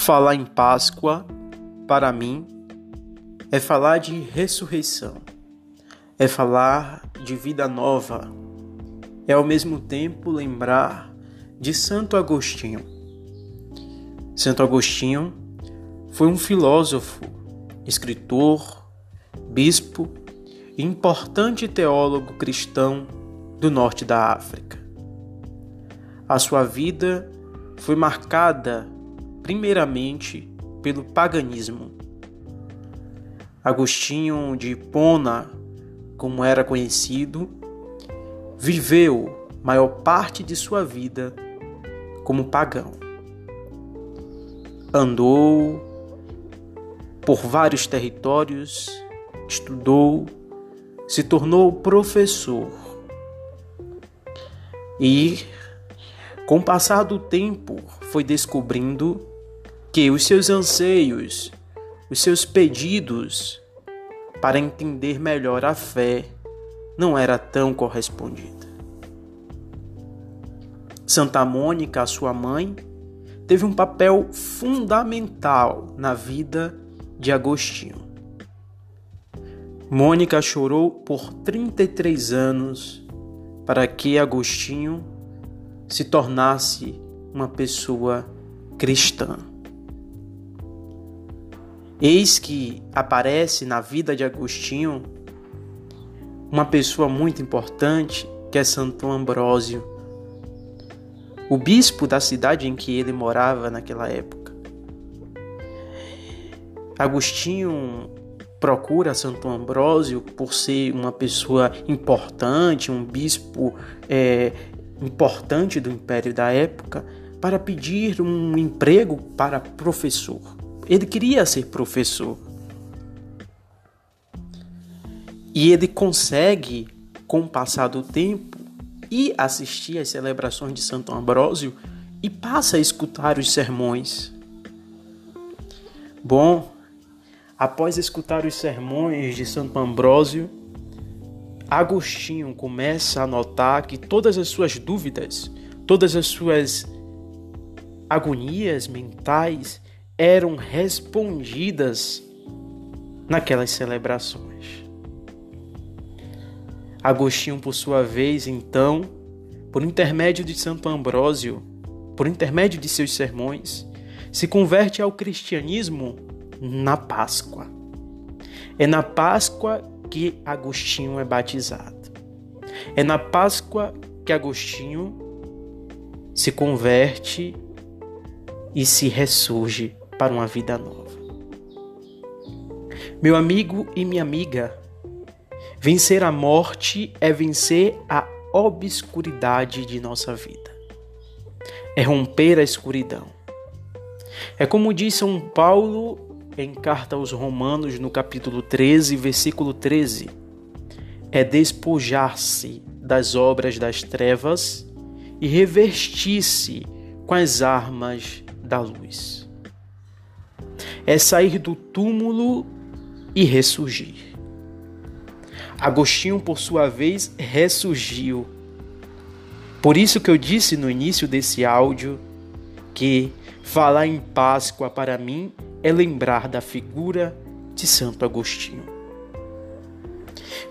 Falar em Páscoa, para mim, é falar de ressurreição, é falar de vida nova, é ao mesmo tempo lembrar de Santo Agostinho. Santo Agostinho foi um filósofo, escritor, bispo e importante teólogo cristão do norte da África. A sua vida foi marcada primeiramente pelo paganismo. Agostinho de Hipona, como era conhecido, viveu maior parte de sua vida como pagão. Andou por vários territórios, estudou, se tornou professor e, com o passar do tempo, foi descobrindo que os seus anseios, os seus pedidos para entender melhor a fé não era tão correspondida. Santa Mônica, sua mãe, teve um papel fundamental na vida de Agostinho. Mônica chorou por 33 anos para que Agostinho se tornasse uma pessoa cristã. Eis que aparece na vida de Agostinho uma pessoa muito importante que é Santo Ambrósio, o bispo da cidade em que ele morava naquela época. Agostinho procura Santo Ambrósio por ser uma pessoa importante, um bispo é, importante do império da época, para pedir um emprego para professor. Ele queria ser professor. E ele consegue, com o passar do tempo, ir assistir às celebrações de Santo Ambrósio e passa a escutar os sermões. Bom, após escutar os sermões de Santo Ambrósio, Agostinho começa a notar que todas as suas dúvidas, todas as suas agonias mentais eram respondidas naquelas celebrações. Agostinho, por sua vez, então, por intermédio de Santo Ambrósio, por intermédio de seus sermões, se converte ao cristianismo na Páscoa. É na Páscoa que Agostinho é batizado. É na Páscoa que Agostinho se converte e se ressurge para uma vida nova. Meu amigo e minha amiga, vencer a morte é vencer a obscuridade de nossa vida. É romper a escuridão. É como diz São Paulo em carta aos Romanos, no capítulo 13, versículo 13: é despojar-se das obras das trevas e revestir-se com as armas da luz é sair do túmulo e ressurgir. Agostinho, por sua vez, ressurgiu. Por isso que eu disse no início desse áudio que falar em Páscoa para mim é lembrar da figura de Santo Agostinho.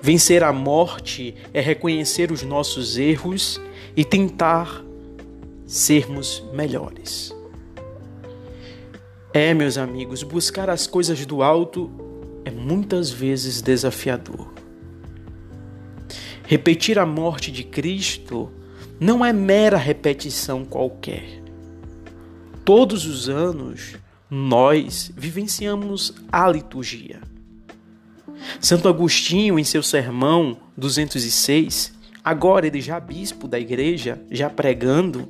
Vencer a morte é reconhecer os nossos erros e tentar sermos melhores. É, meus amigos, buscar as coisas do alto é muitas vezes desafiador. Repetir a morte de Cristo não é mera repetição qualquer. Todos os anos nós vivenciamos a liturgia. Santo Agostinho, em seu sermão 206, agora ele já bispo da igreja, já pregando,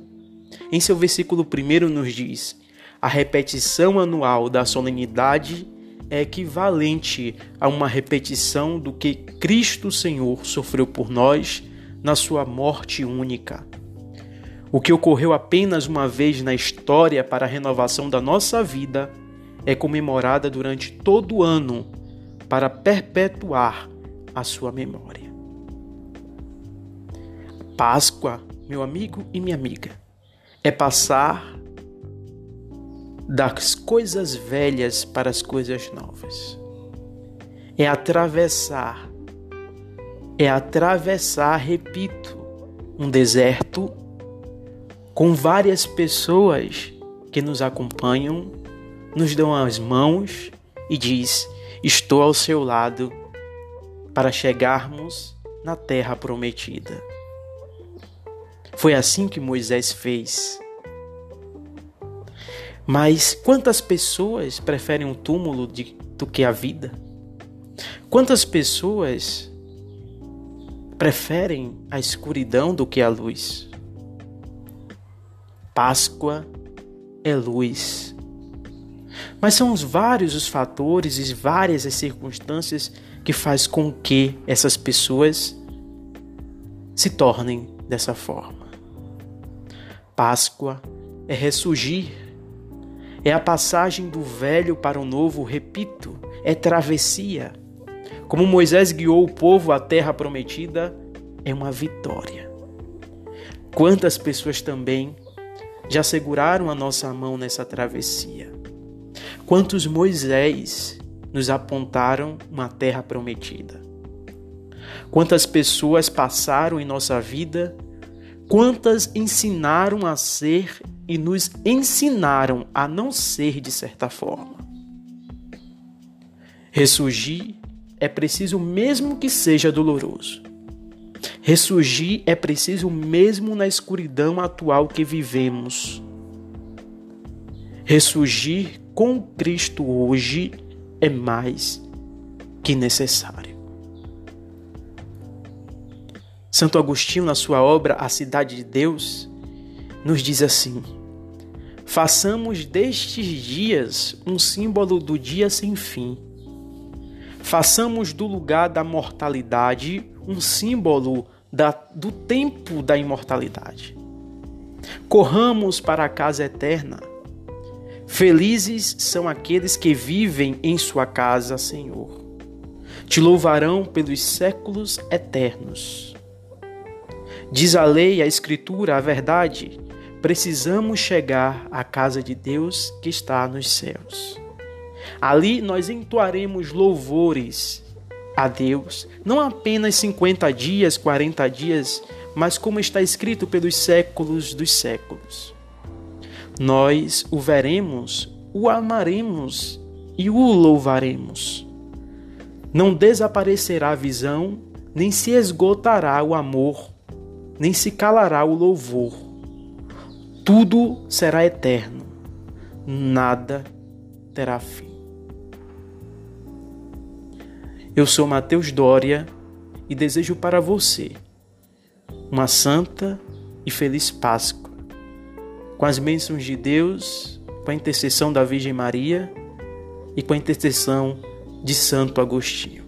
em seu versículo 1 nos diz: a repetição anual da solenidade é equivalente a uma repetição do que Cristo Senhor sofreu por nós na sua morte única. O que ocorreu apenas uma vez na história para a renovação da nossa vida é comemorada durante todo o ano para perpetuar a sua memória. Páscoa, meu amigo e minha amiga, é passar das coisas velhas para as coisas novas. É atravessar, é atravessar, repito, um deserto com várias pessoas que nos acompanham, nos dão as mãos e diz: "Estou ao seu lado" para chegarmos na terra prometida. Foi assim que Moisés fez. Mas quantas pessoas preferem o um túmulo de, do que a vida? Quantas pessoas preferem a escuridão do que a luz? Páscoa é luz. Mas são os vários os fatores e várias as circunstâncias que faz com que essas pessoas se tornem dessa forma. Páscoa é ressurgir, é a passagem do velho para o novo, repito, é travessia. Como Moisés guiou o povo à terra prometida, é uma vitória. Quantas pessoas também já seguraram a nossa mão nessa travessia? Quantos Moisés nos apontaram uma terra prometida. Quantas pessoas passaram em nossa vida, quantas ensinaram a ser e nos ensinaram a não ser de certa forma. Ressurgir é preciso mesmo que seja doloroso. Ressurgir é preciso mesmo na escuridão atual que vivemos. Ressurgir com Cristo hoje é mais que necessário. Santo Agostinho, na sua obra A Cidade de Deus, nos diz assim: Façamos destes dias um símbolo do dia sem fim. Façamos do lugar da mortalidade um símbolo da, do tempo da imortalidade. Corramos para a casa eterna Felizes são aqueles que vivem em sua casa, Senhor. Te louvarão pelos séculos eternos. Diz a lei, a Escritura, a verdade. Precisamos chegar à casa de Deus que está nos céus. Ali nós entoaremos louvores a Deus, não apenas 50 dias, 40 dias, mas como está escrito pelos séculos dos séculos nós o veremos, o amaremos e o louvaremos. Não desaparecerá a visão, nem se esgotará o amor, nem se calará o louvor. Tudo será eterno, nada terá fim. Eu sou Mateus Dória e desejo para você uma santa e feliz Páscoa com as bênçãos de Deus, com a intercessão da Virgem Maria e com a intercessão de Santo Agostinho.